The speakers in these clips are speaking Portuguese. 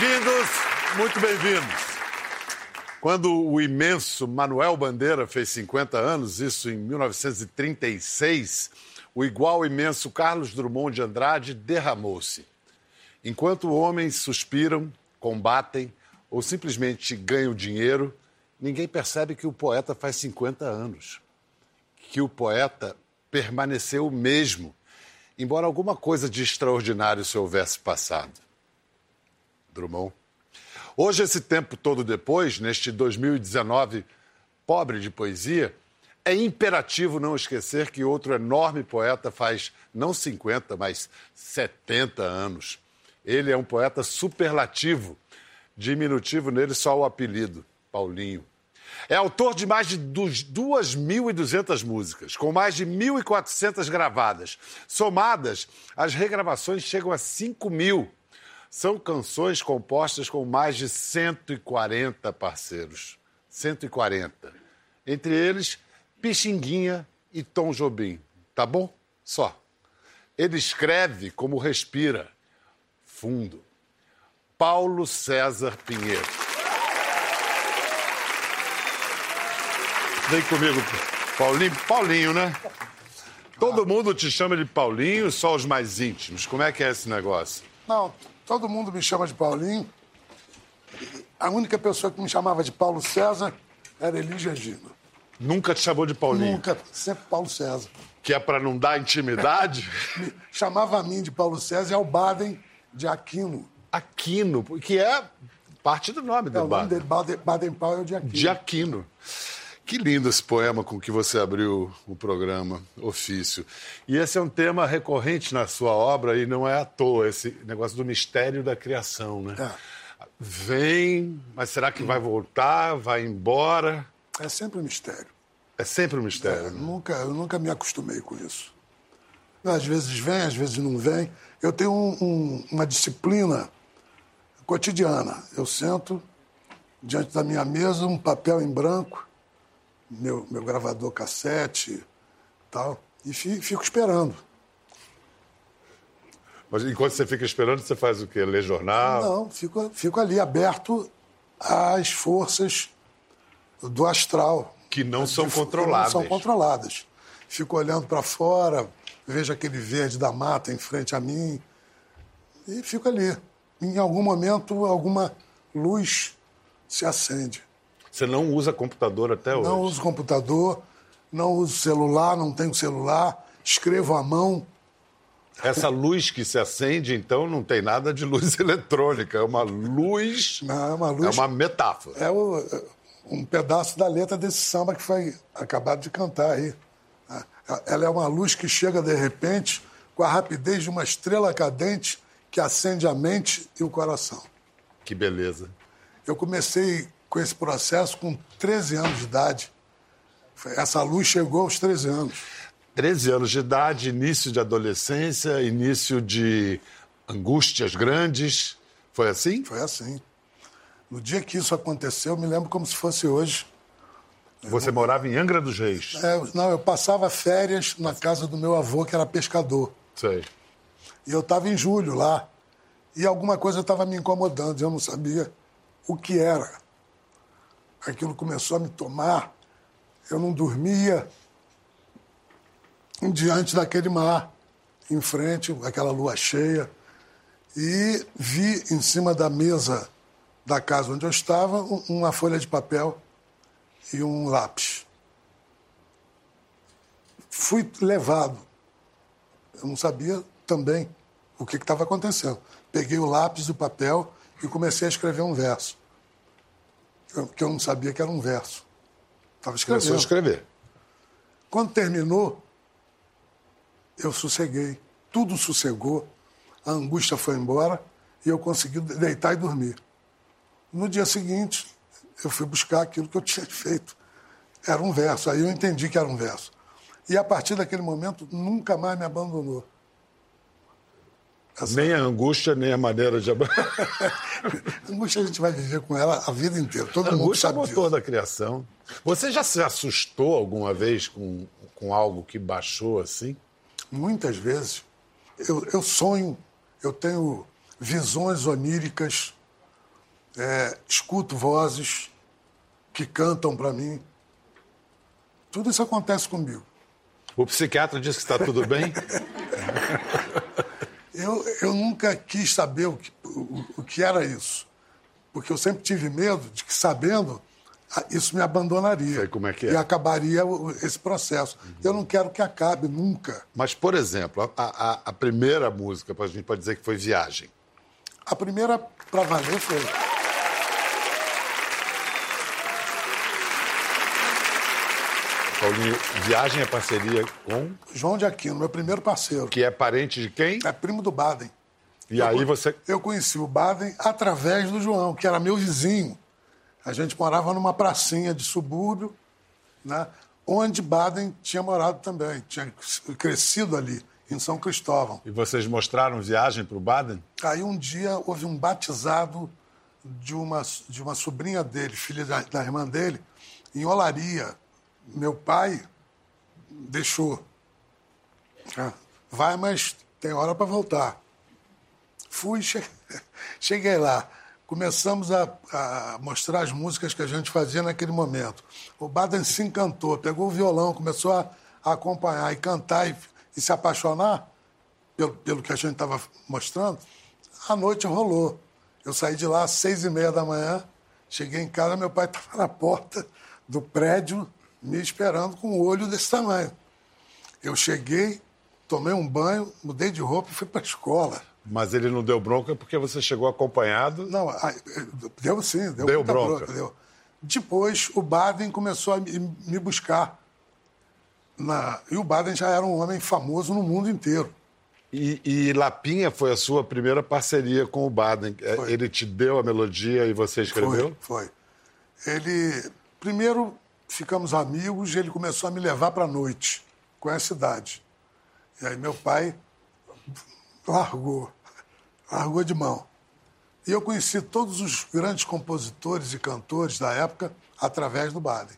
Bem-vindos, muito bem-vindos. Quando o imenso Manuel Bandeira fez 50 anos, isso em 1936, o igual imenso Carlos Drummond de Andrade derramou-se. Enquanto homens suspiram, combatem ou simplesmente ganham dinheiro, ninguém percebe que o poeta faz 50 anos. Que o poeta permaneceu o mesmo, embora alguma coisa de extraordinário se houvesse passado. Drummond. Hoje, esse tempo todo depois, neste 2019 pobre de poesia, é imperativo não esquecer que outro enorme poeta faz não 50, mas 70 anos. Ele é um poeta superlativo, diminutivo nele só o apelido, Paulinho. É autor de mais de 2.200 músicas, com mais de 1.400 gravadas. Somadas, as regravações chegam a 5 mil. São canções compostas com mais de 140 parceiros. 140. Entre eles, Pixinguinha e Tom Jobim. Tá bom? Só. Ele escreve como respira. Fundo. Paulo César Pinheiro. Vem comigo, Paulinho. Paulinho, né? Todo mundo te chama de Paulinho, só os mais íntimos. Como é que é esse negócio? Não, todo mundo me chama de Paulinho. A única pessoa que me chamava de Paulo César era Elígia Gino. Nunca te chamou de Paulinho? Nunca, sempre Paulo César. Que é para não dar intimidade? Chamava a mim de Paulo César e ao Baden de Aquino. Aquino, que é parte do nome É, do o nome Baden. dele, Baden, Baden Powell de Aquino. De Aquino. Que lindo esse poema com que você abriu o programa Ofício. E esse é um tema recorrente na sua obra e não é à toa, esse negócio do mistério da criação, né? É. Vem, mas será que vai voltar? Vai embora? É sempre um mistério. É sempre um mistério. Eu né? nunca, eu nunca me acostumei com isso. Às vezes vem, às vezes não vem. Eu tenho um- um- uma disciplina cotidiana. Eu sento diante da minha mesa, um papel em branco, meu, meu gravador cassete tal, e fi- fico esperando. Mas enquanto você fica esperando, você faz o quê? Lê jornal? Não, fico, fico ali aberto às forças do astral. Que não são Que controláveis. Não são controladas. Fico olhando para fora, vejo aquele verde da mata em frente a mim e fico ali. Em algum momento, alguma luz se acende. Você não usa computador até hoje? Não uso computador, não uso celular, não tenho celular, escrevo à mão. Essa luz que se acende, então, não tem nada de luz eletrônica. É uma luz. Não, é uma luz. É uma metáfora. É o- é um pedaço da letra desse samba que foi acabado de cantar aí. Ela é uma luz que chega de repente com a rapidez de uma estrela cadente que acende a mente e o coração. Que beleza. Eu comecei com esse processo com 13 anos de idade. Essa luz chegou aos 13 anos. 13 anos de idade, início de adolescência, início de angústias grandes. Foi assim? Foi assim. No dia que isso aconteceu, eu me lembro como se fosse hoje. Você morava em Angra dos Reis. É, não, eu passava férias na casa do meu avô, que era pescador. Sei. E eu estava em julho lá. E alguma coisa estava me incomodando, eu não sabia o que era. Aquilo começou a me tomar. Eu não dormia diante daquele mar, em frente, aquela lua cheia. E vi em cima da mesa da casa onde eu estava um- uma folha de papel e um lápis. Fui levado eu não sabia também o que estava acontecendo. Peguei o lápis e o papel e comecei a escrever um verso. Que eu não sabia que era um verso. Estava Começou a escrevendo. escrever. Quando terminou, eu sosseguei. Tudo sossegou. A angústia foi embora e eu consegui deitar e dormir. No dia seguinte, eu fui buscar aquilo que eu tinha feito. Era um verso. Aí eu entendi que era um verso. E a partir daquele momento, nunca mais me abandonou. Essa Nem a angústia, nem a maneira de. angústia a gente vai viver com ela a vida inteira. Todo A mundo angústia é o sabe motor disso. da criação. Você já se assustou alguma vez com, com algo que baixou assim? Muitas vezes eu, eu sonho, eu tenho visões oníricas é, escuto vozes que cantam para mim. Tudo isso acontece comigo. O psiquiatra disse que está tudo bem? eu, eu nunca quis saber o que, o, o que era isso. Porque eu sempre tive medo de que, sabendo, isso me abandonaria. Sei como é que é. E acabaria esse processo. Uhum. Eu não quero que acabe nunca. Mas, por exemplo, a, a, a primeira música, a gente pode dizer que foi Viagem. A primeira, para valer, foi. Paulinho, Viagem é parceria com? João de Aquino, meu primeiro parceiro. Que é parente de quem? É primo do Baden. E eu, aí você. Eu conheci o Baden através do João, que era meu vizinho. A gente morava numa pracinha de subúrbio, né, onde Baden tinha morado também, tinha crescido ali, em São Cristóvão. E vocês mostraram viagem para o Baden? Aí um dia houve um batizado de uma, de uma sobrinha dele, filha da, da irmã dele, em Olaria, meu pai deixou. Ah, vai, mas tem hora para voltar. Fui, cheguei lá. Começamos a, a, mostrar as músicas que a gente fazia naquele momento. O Baden se encantou, pegou o violão, começou a, a acompanhar e cantar e, e, se apaixonar pelo, pelo que a gente estava mostrando. A noite rolou. Eu saí de lá às seis e meia da manhã, cheguei em casa, meu pai estava na porta do prédio me esperando com um olho desse tamanho. Eu cheguei, tomei um banho, mudei de roupa e fui para a escola. Mas ele não deu bronca porque você chegou acompanhado? Não, deu sim, deu, deu bronca. bronca deu. Depois o Baden começou a me buscar. Na... E o Baden já era um homem famoso no mundo inteiro. E, e, Lapinha foi a sua primeira parceria com o Baden. É, foi. Ele te deu a melodia e você escreveu? Foi, foi. Ele, primeiro, ficamos amigos e ele começou a me levar para a noite com essa idade. E aí meu pai largou, largou de mão. E eu conheci todos os grandes compositores e cantores da época através do Baden.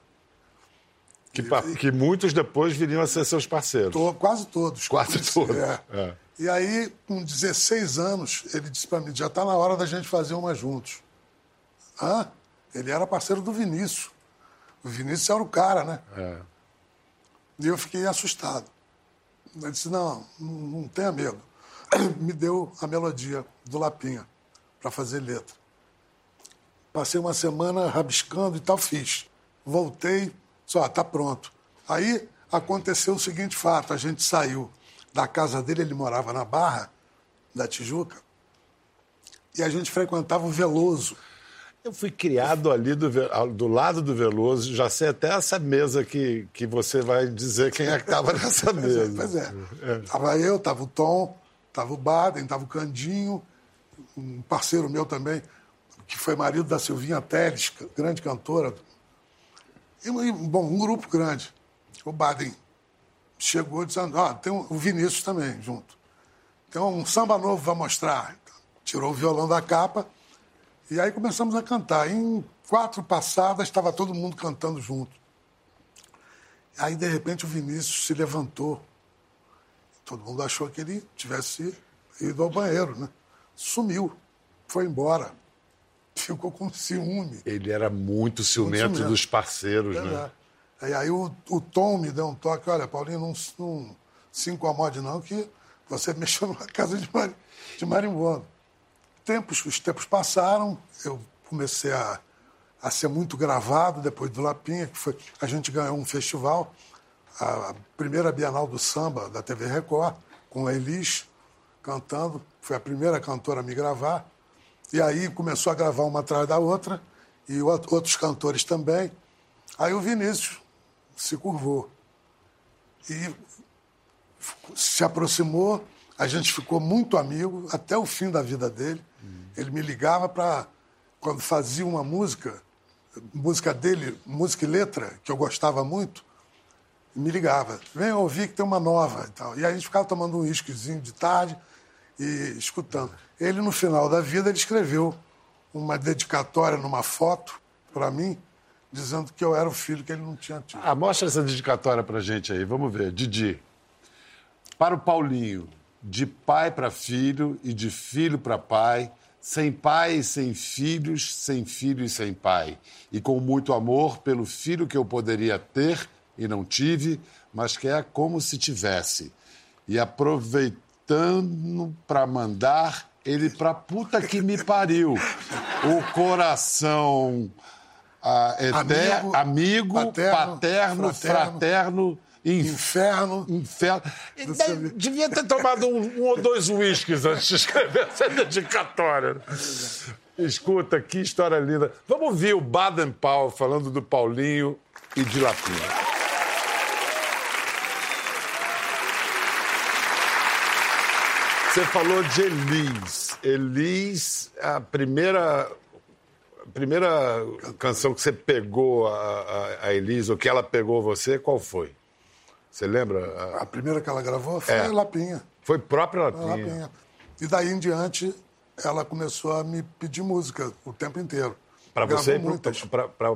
Que, e, que muitos depois viriam a ser seus parceiros. Quase todos. Quase todos. É. É. E aí, com 16 anos, ele disse para mim: já está na hora da gente fazer uma juntos. Hã? Ele era parceiro do Vinícius. O Vinícius era o cara, né? É. E eu fiquei assustado. Ele disse: não, não, não tenha medo. Me deu a melodia do Lapinha para fazer letra. Passei uma semana rabiscando e tal, fiz. Voltei, só, tá pronto. Aí aconteceu o seguinte fato: a gente saiu da casa dele, ele morava na Barra da Tijuca, e a gente frequentava o Veloso. Eu fui criado ali do, do lado do Veloso, já sei até essa mesa que, que você vai dizer quem é que estava nessa é, mesa. Pois é. é. Tava eu, tava o Tom, tava o Baden, tava o Candinho, um parceiro meu também, que foi marido da Silvinha Teles, grande cantora. E, bom, um grupo grande. O Baden chegou dizendo, ah, tem o Vinícius também junto. Tem um samba novo para mostrar. Tirou o violão da capa e aí começamos a cantar. Em quatro passadas estava todo mundo cantando junto. Aí, de repente, o Vinícius se levantou. Todo mundo achou que ele tivesse ido ao banheiro, né? Sumiu, foi embora. Ficou com ciúme. Ele era muito ciumento, muito ciumento. dos parceiros, é né? É. E aí o, o, Tom me deu um toque, olha, Paulinho, não, não se incomode não, que você mexeu numa casa de, mar, de marimbondo tempos, os tempos passaram, eu comecei a, a ser muito gravado depois do Lapinha, que foi, a gente ganhou um festival, a primeira Bienal do Samba da TV Record, com a Elis cantando, foi a primeira cantora a me gravar. E aí começou a gravar uma atrás da outra, e outros cantores também. Aí o Vinícius se curvou e se aproximou, a gente ficou muito amigo até o fim da vida dele. Ele me ligava para, quando fazia uma música, música dele, música e letra, que eu gostava muito, me ligava. Vem ouvir que tem uma nova e tal. E a gente ficava tomando um uísquezinho de tarde e escutando. Ele, no final da vida, ele escreveu uma dedicatória numa foto para mim, dizendo que eu era o filho que ele não tinha tido. Ah, mostra essa dedicatória para gente aí, vamos ver. Didi, para o Paulinho, de pai para filho e de filho para pai, sem pai, sem filhos, sem filho e sem pai, e com muito amor pelo filho que eu poderia ter e não tive, mas que é como se tivesse. E aproveitando para mandar ele pra puta que me pariu. O coração ah, eter... amigo, amigo, paterno, paterno fraterno, fraterno Inferno. Inferno. Devia ter tomado um, um ou dois uísques antes de escrever essa dedicatória. Escuta, que história linda. Vamos ouvir o Baden Powell falando do Paulinho e de Lapinha. Você falou de Elis. Elis, a primeira, a primeira canção que você pegou a, a, a Elis, ou que ela pegou você, qual foi? Você lembra? A primeira que ela gravou foi é. Lapinha. Foi própria Lapinha. Lapinha. E daí em diante, ela começou a me pedir música o tempo inteiro. Para você,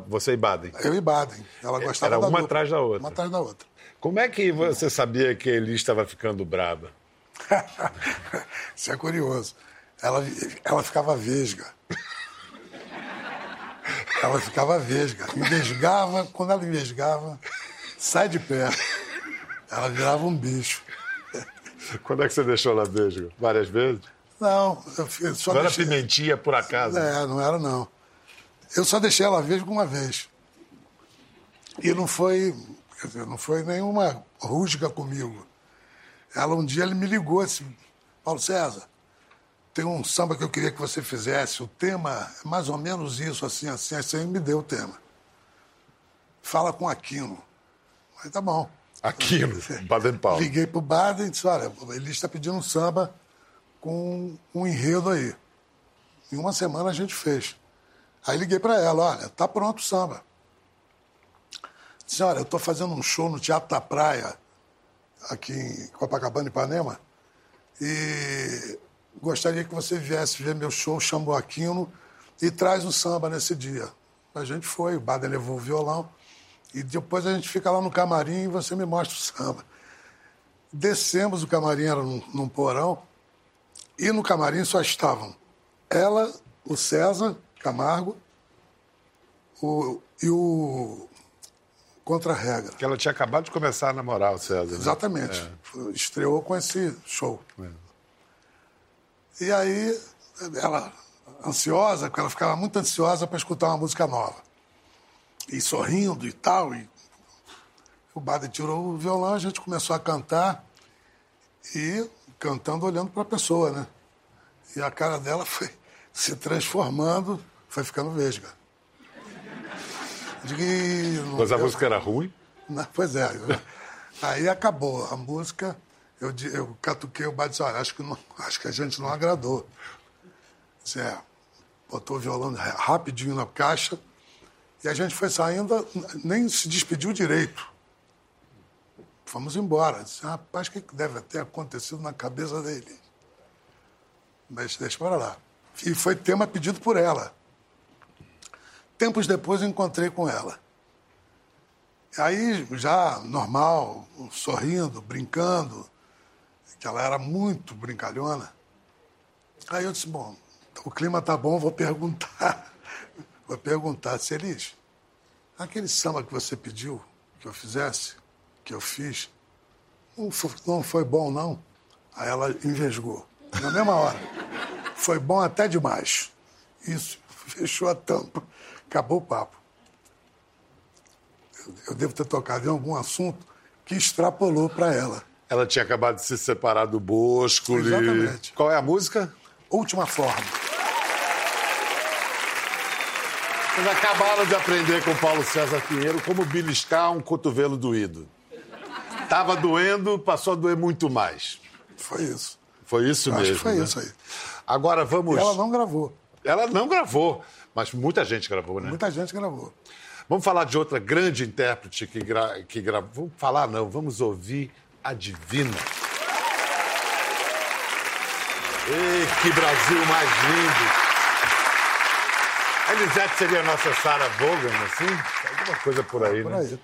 você e Baden? Eu e Baden. Ela gostava Era uma da atrás da outra. Uma atrás da outra. Como é que você sabia que ele estava ficando brava? Isso é curioso. Ela, ela ficava vesga. Ela ficava vesga. Envesgava, quando ela envesgava, sai de perto. Ela virava um bicho. Quando é que você deixou ela vesga? Várias vezes? Não, eu só Não deixei... era pimentinha por acaso? É, não era não. Eu só deixei ela vesga uma vez. E não foi, quer dizer, não foi nenhuma rústica comigo. Ela um dia ele me ligou assim, Paulo César, tem um samba que eu queria que você fizesse. O tema é mais ou menos isso, assim, assim, assim. Ele me deu o tema. Fala com Aquino. Aí tá bom. Aquilo, Baden Powell. Liguei pro Baden e disse, olha, ele está pedindo um samba com um enredo aí. Em uma semana a gente fez. Aí liguei para ela, olha, tá pronto o samba. Disse, olha, eu estou fazendo um show no Teatro da Praia, aqui em Copacabana, Ipanema, e gostaria que você viesse ver meu show, chamou Aquino, e traz o samba nesse dia. A gente foi, o Baden levou o violão, e depois a gente fica lá no camarim e você me mostra o samba. Descemos, o camarim era num, num porão, e no camarim só estavam ela, o César Camargo o, e o Contra-Regra. Que ela tinha acabado de começar a namorar o César. Né? Exatamente. É. Estreou com esse show. É. E aí, ela, ansiosa, porque ela ficava muito ansiosa para escutar uma música nova e sorrindo e tal. E o Bade tirou o violão, a gente começou a cantar e cantando olhando para a pessoa, né? E a cara dela foi se transformando, foi ficando vesga. Mas a música era ruim? Não, pois é. Aí acabou a música, eu, eu catuquei o Bade e disse, olha, acho que, não, acho que a gente não agradou. Zé, botou o violão rapidinho na caixa, e a gente foi saindo, nem se despediu direito. Fomos embora. Disse, rapaz, o que deve ter acontecido na cabeça dele? Mas deixa para lá. E foi tema pedido por ela. Tempos depois eu encontrei com ela. Aí, já normal, sorrindo, brincando, que ela era muito brincalhona. Aí eu disse, bom, o clima tá bom, vou perguntar Vou perguntar se eles. Aquele samba que você pediu que eu fizesse, que eu fiz, não foi, não foi bom, não. Aí ela envesgou. Na mesma hora. Foi bom até demais. Isso, fechou a tampa. Acabou o papo. Eu, eu devo ter tocado em algum assunto que extrapolou para ela. Ela tinha acabado de se separar do Bosco. Exatamente. Qual é a música? Última forma. Vocês acabaram de aprender com o Paulo César Pinheiro como beliscar um cotovelo doído. Tava doendo, passou a doer muito mais. Foi isso. Foi isso Eu mesmo. Acho que foi né? isso aí. Agora vamos. E ela não gravou. Ela não gravou, mas muita gente gravou, né? Muita gente gravou. Vamos falar de outra grande intérprete que, gra... que gravou. Vamos falar, não, vamos ouvir a Divina. Ei, que Brasil mais lindo! A Elisete seria a nossa Sarah Vaughan, assim? Alguma coisa por aí, por né? Aí.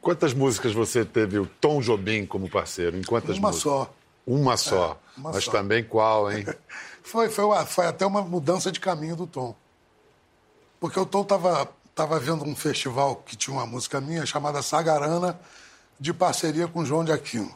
Quantas músicas você teve o Tom Jobim como parceiro? Em quantas Uma músicas? só. Uma só. É, uma Mas só. também qual, hein? foi, foi, uma, foi até uma mudança de caminho do Tom. Porque o Tom estava tava vendo um festival que tinha uma música minha chamada Sagarana, de parceria com João de Aquino.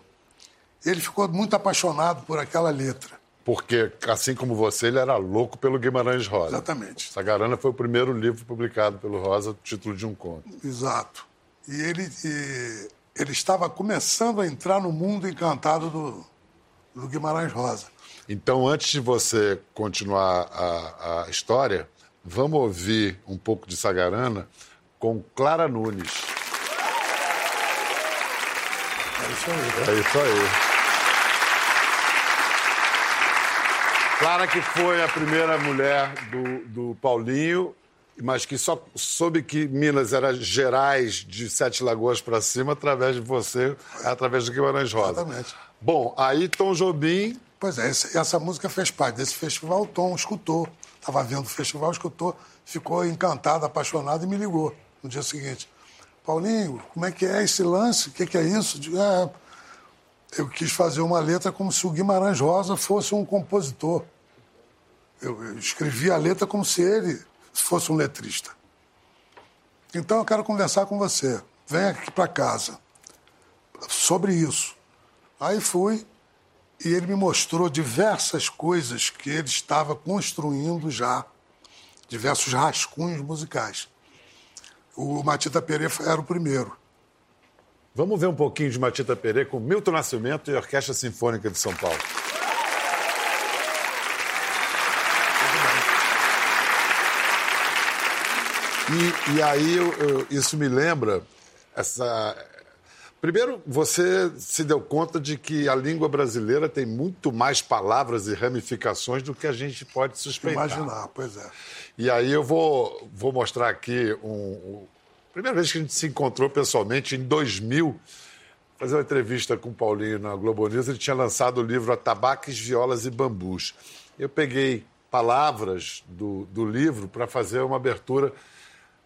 Ele ficou muito apaixonado por aquela letra. Porque, assim como você, ele era louco pelo Guimarães Rosa. Exatamente. Sagarana foi o primeiro livro publicado pelo Rosa, título de um conto. Exato. E ele, e ele estava começando a entrar no mundo encantado do, do Guimarães Rosa. Então, antes de você continuar a, a história, vamos ouvir um pouco de Sagarana com Clara Nunes. É isso aí. É isso aí. Clara que foi a primeira mulher do, do Paulinho, mas que só soube que Minas era Gerais de Sete Lagoas para cima através de você, através do Guimarães Rosa. Exatamente. Bom, aí Tom Jobim... Pois é, essa, música fez parte desse festival, Tom escutou, estava vendo o festival, escutou, ficou encantado, apaixonado e me ligou no dia seguinte. Paulinho, como é que é esse lance? O que, que, é isso? Digo, é, eu quis fazer uma letra como se o Guimarães Rosa fosse um compositor. Eu, eu escrevi a letra como se ele fosse um letrista. Então eu quero conversar com você. Vem aqui para casa sobre isso. Aí fui e ele me mostrou diversas coisas que ele estava construindo já, diversos rascunhos musicais. O Matita Pereira era o primeiro. Vamos ver um pouquinho de Matita Pereira com Milton Nascimento e Orquestra Sinfônica de São Paulo. E, e aí eu, eu, isso me lembra essa. Primeiro, você se deu conta de que a língua brasileira tem muito mais palavras e ramificações do que a gente pode suspeitar. Imaginar, pois é. E aí eu vou, vou mostrar aqui um, Primeira vez que a gente se encontrou pessoalmente, em 2000, fazer uma entrevista com o Paulinho na Globo News, ele tinha lançado o livro Atabaques, Violas e Bambus. Eu peguei palavras do, do livro para fazer uma abertura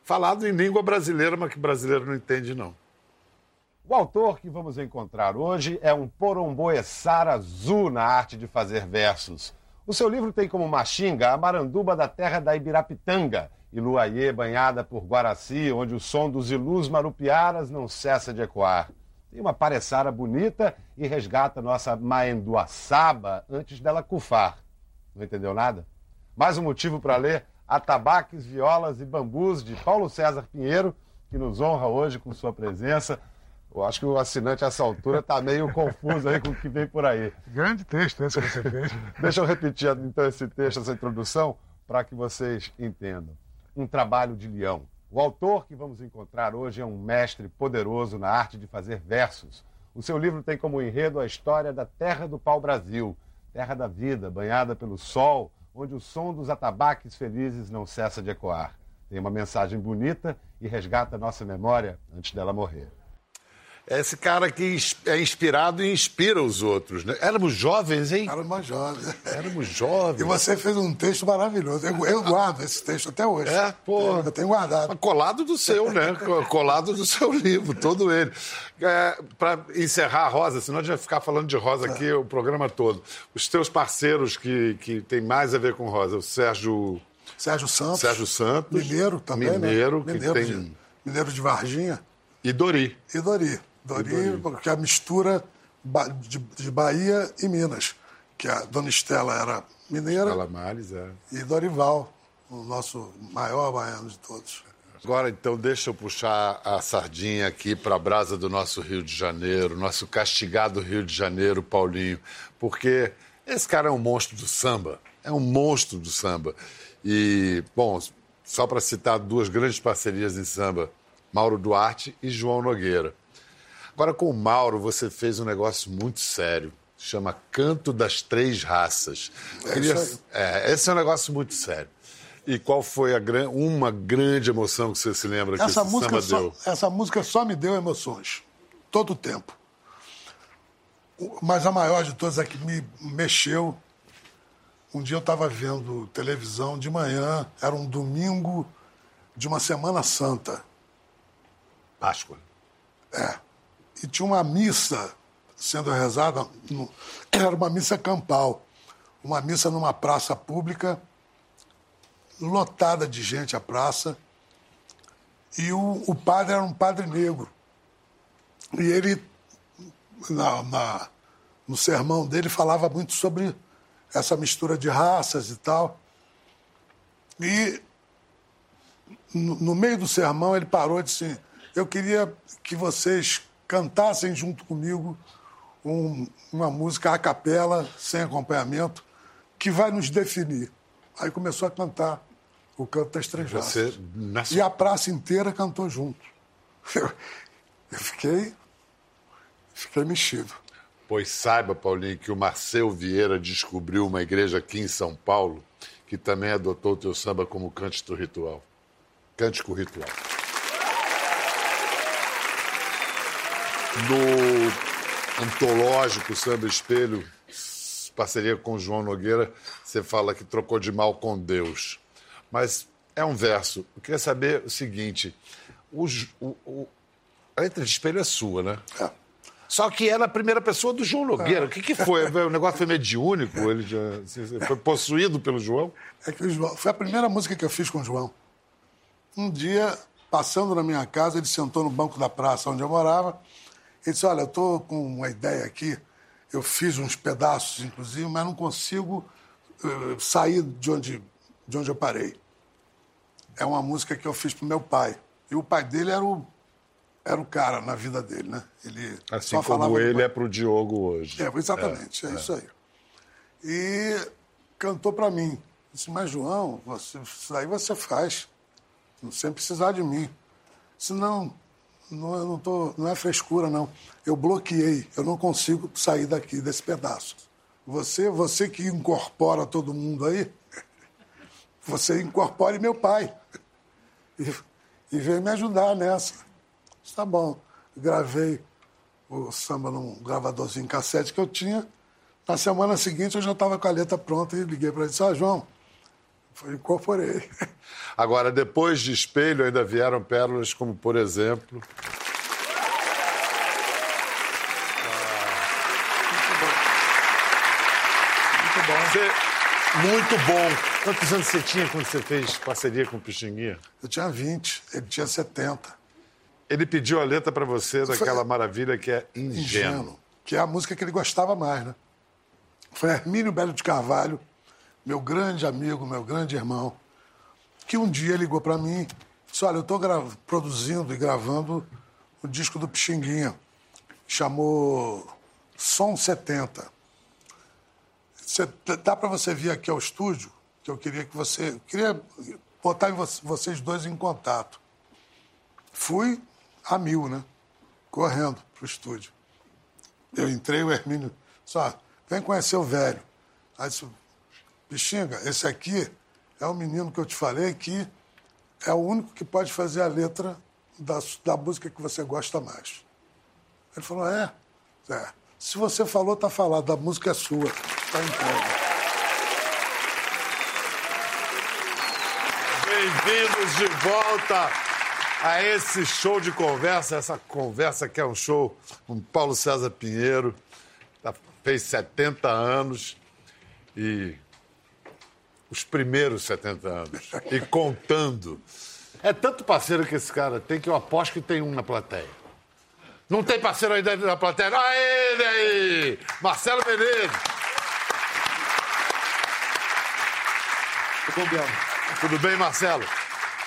falado em língua brasileira, mas que brasileiro não entende, não. O autor que vamos encontrar hoje é um poromboessara azul na arte de fazer versos. O seu livro tem como machinga a maranduba da terra da Ibirapitanga, Iluaiê, banhada por Guaraci, onde o som dos ilus marupiaras não cessa de ecoar. Tem uma pareçara bonita e resgata nossa maenduaçaba antes dela cufar. Não entendeu nada? Mais um motivo para ler Atabaques, Violas e Bambus, de Paulo César Pinheiro, que nos honra hoje com sua presença. Eu acho que o assinante a essa altura está meio confuso aí com o que vem por aí. Grande texto esse que você fez. Deixa eu repetir então esse texto, essa introdução, para que vocês entendam um trabalho de leão. O autor que vamos encontrar hoje é um mestre poderoso na arte de fazer versos. O seu livro tem como enredo a história da terra do pau-brasil, terra da vida, banhada pelo sol, onde o som dos atabaques felizes não cessa de ecoar. Tem uma mensagem bonita e resgata nossa memória antes dela morrer. Esse cara que é inspirado e inspira os outros. Né? Éramos jovens, hein? Éramos jovens. Éramos jovens. E você fez um texto maravilhoso. Eu, eu guardo esse texto até hoje. É, pô. Eu tenho guardado. Colado do seu, né? Colado do seu livro, todo ele. É, Para encerrar, Rosa, senão a gente vai ficar falando de Rosa aqui é. o programa todo. Os teus parceiros que, que tem mais a ver com Rosa, o Sérgio. Sérgio Santos. Sérgio Santos. Mineiro também. Mineiro, né? que Mineiro tem. De, Mineiro de Varginha. E Dori. E Dori. Dori, porque a mistura de, de, Bahia e Minas, que a Dona Estela era mineira. Estela Mares, é. E Dorival, o nosso maior baiano de todos. Agora, então, deixa eu puxar a sardinha aqui para a brasa do nosso Rio de Janeiro, nosso castigado Rio de Janeiro, Paulinho, porque esse cara é um monstro do samba, é um monstro do samba. E, bom, só para citar duas grandes parcerias em samba, Mauro Duarte e João Nogueira. Agora, com o Mauro, você fez um negócio muito sério. Chama Canto das Três Raças. É Queria... é, esse é um negócio muito sério. E qual foi a gran... uma grande emoção que você se lembra que essa esse música só, deu? Essa música só me deu emoções. Todo o tempo. Mas a maior de todas é que me mexeu. Um dia eu estava vendo televisão de manhã, era um domingo de uma Semana Santa. Páscoa. É e tinha uma missa sendo rezada, no, era uma missa campal, uma missa numa praça pública, lotada de gente a praça, e o, o padre era um padre negro. E ele, na, na, no sermão dele, falava muito sobre essa mistura de raças e tal. E no, no meio do sermão ele parou e disse: Eu queria que vocês cantassem junto comigo um, uma música a capela, sem acompanhamento, que vai nos definir. Aí começou a cantar o canto das três Você, nessa... E a praça inteira cantou junto. Eu, eu fiquei, fiquei mexido. Pois saiba, Paulinho, que o Marcel Vieira descobriu uma igreja aqui em São Paulo que também adotou o teu samba como cântico ritual. Cântico ritual. No antológico Samba Espelho, parceria com João Nogueira, você fala que trocou de mal com Deus. Mas é um verso. Eu queria saber o seguinte: o, o, o, a letra de espelho é sua, né? É. Só que era a primeira pessoa do João Nogueira. É. O que, que foi? O negócio foi mediúnico? Ele já, foi possuído pelo João? É que o João, foi a primeira música que eu fiz com o João. Um dia, passando na minha casa, ele sentou no banco da praça onde eu morava ele disse: Olha, eu estou com uma ideia aqui, eu fiz uns pedaços, inclusive, mas não consigo uh, sair de onde, de onde eu parei. É uma música que eu fiz para meu pai. E o pai dele era o, era o cara na vida dele, né? Ele assim só como ele é para o Diogo hoje. É, exatamente, é, é, é. isso aí. E cantou para mim. Disse, mas João, você, isso daí você faz, sem precisar de mim. Disse, não, não, não, tô, não é frescura, não. Eu bloqueei, eu não consigo sair daqui, desse pedaço. Você, você que incorpora todo mundo aí, você incorpore meu pai. E, e me ajudar nessa. Está bom. Gravei o samba num gravadorzinho cassete que eu tinha. Na semana seguinte eu já estava com a letra pronta e liguei para ele e disse, ah, João, incorporei. Agora, depois de espelho, ainda vieram pérolas como, por exemplo. Muito bom. Você, muito bom. Quantos anos você tinha quando você fez parceria com o Pixinguinha? Eu tinha 20, ele tinha 70. Ele pediu a letra para você daquela Foi... maravilha que é Ingênuo. Ingênuo. Que é a música que ele gostava mais, né? Foi Hermínio Belo de Carvalho meu grande amigo, meu grande irmão, que um dia ligou para mim e disse: Olha, eu estou produzindo e gravando o disco do Pixinguinha, chamou Som 70. Cê, dá para você vir aqui ao estúdio, que eu queria que você. Queria botar vocês dois em contato. Fui a mil, né? Correndo pro estúdio. Eu entrei, o Hermínio só, vem conhecer o velho. Aí disse, Bixinga, esse aqui é o menino que eu te falei que é o único que pode fazer a letra da, da música que você gosta mais. Ele falou, é? é. Se você falou, tá falado, a música é sua, tá entregue. Bem-vindos de volta a esse show de conversa, essa conversa que é um show com Paulo César Pinheiro, fez 70 anos e os primeiros 70 anos. E contando. É tanto parceiro que esse cara tem que eu aposto que tem um na plateia. Não tem parceiro aí dentro da plateia? Ah, ele aí! Marcelo Menezes. Tudo bem, Marcelo?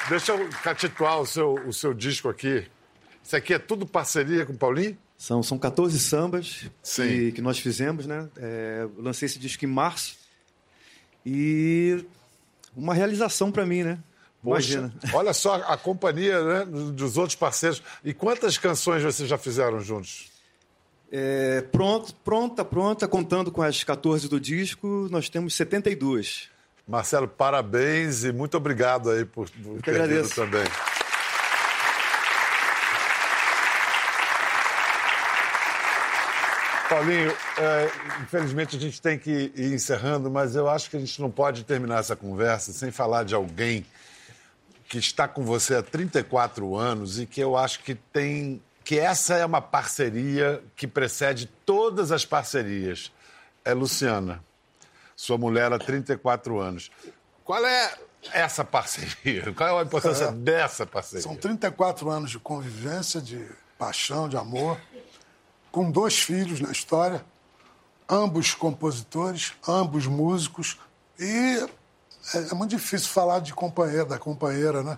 Deixa eu catituar o seu, o seu disco aqui. Isso aqui é tudo parceria com o Paulinho? São, são 14 sambas que, que nós fizemos, né? É, lancei esse disco em março e uma realização para mim, né? Imagina. Poxa, olha só a companhia né, dos outros parceiros. E quantas canções vocês já fizeram juntos? É, pronto, pronta, pronta, contando com as 14 do disco, nós temos 72. Marcelo, parabéns e muito obrigado aí por, por ter vindo também. Paulinho, é, infelizmente a gente tem que ir encerrando, mas eu acho que a gente não pode terminar essa conversa sem falar de alguém que está com você há 34 anos e que eu acho que tem que essa é uma parceria que precede todas as parcerias. É Luciana, sua mulher há 34 anos. Qual é essa parceria? Qual é a importância é, dessa parceria? São 34 anos de convivência, de paixão, de amor, com dois filhos na história, ambos compositores, ambos músicos, e é, é muito difícil falar de companheira, da companheira, né?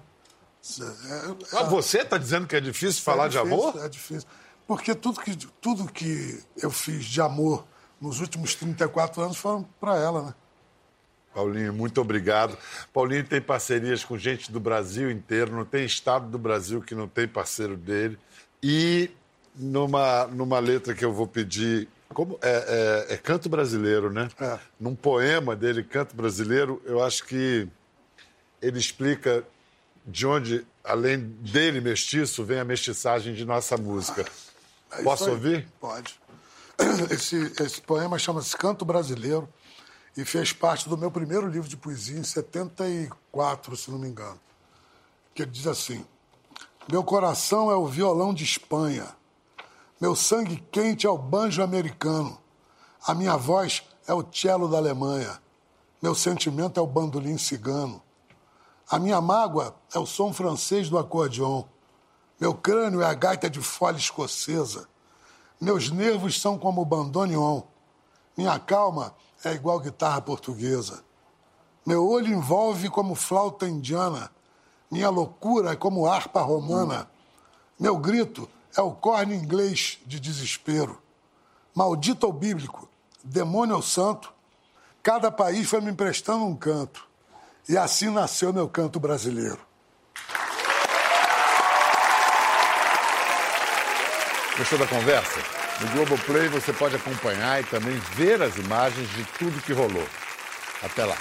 É, ah, você está dizendo que é difícil falar é difícil, de amor? É difícil. Porque tudo que, tudo que eu fiz de amor nos últimos 34 anos foram para ela, né? Paulinho, muito obrigado. Paulinho tem parcerias com gente do Brasil inteiro, não tem estado do Brasil que não tem parceiro dele. E numa, numa letra que eu vou pedir, como é, é, é canto brasileiro, né? É. Num poema dele, Canto Brasileiro, eu acho que ele explica de onde, além dele mestiço, vem a mestiçagem de nossa música. É Posso ouvir? Pode. Esse, esse poema chama-se Canto Brasileiro e fez parte do meu primeiro livro de poesia em 74, se não me engano. Que ele diz assim: Meu coração é o violão de Espanha, meu sangue quente é o banjo americano, a minha voz é o cello da Alemanha, meu sentimento é o bandolim cigano. A minha mágoa é o som francês do acordeon. Meu crânio é a gaita de folha escocesa. Meus nervos são como o bandoneon. Minha calma é igual guitarra portuguesa. Meu olho envolve como flauta indiana. Minha loucura é como harpa romana. Meu grito é o corne inglês de desespero. Maldito ou bíblico, demônio ou santo, cada país foi me emprestando um canto. E assim nasceu meu canto brasileiro. Gostou da conversa? No Globoplay você pode acompanhar e também ver as imagens de tudo que rolou. Até lá.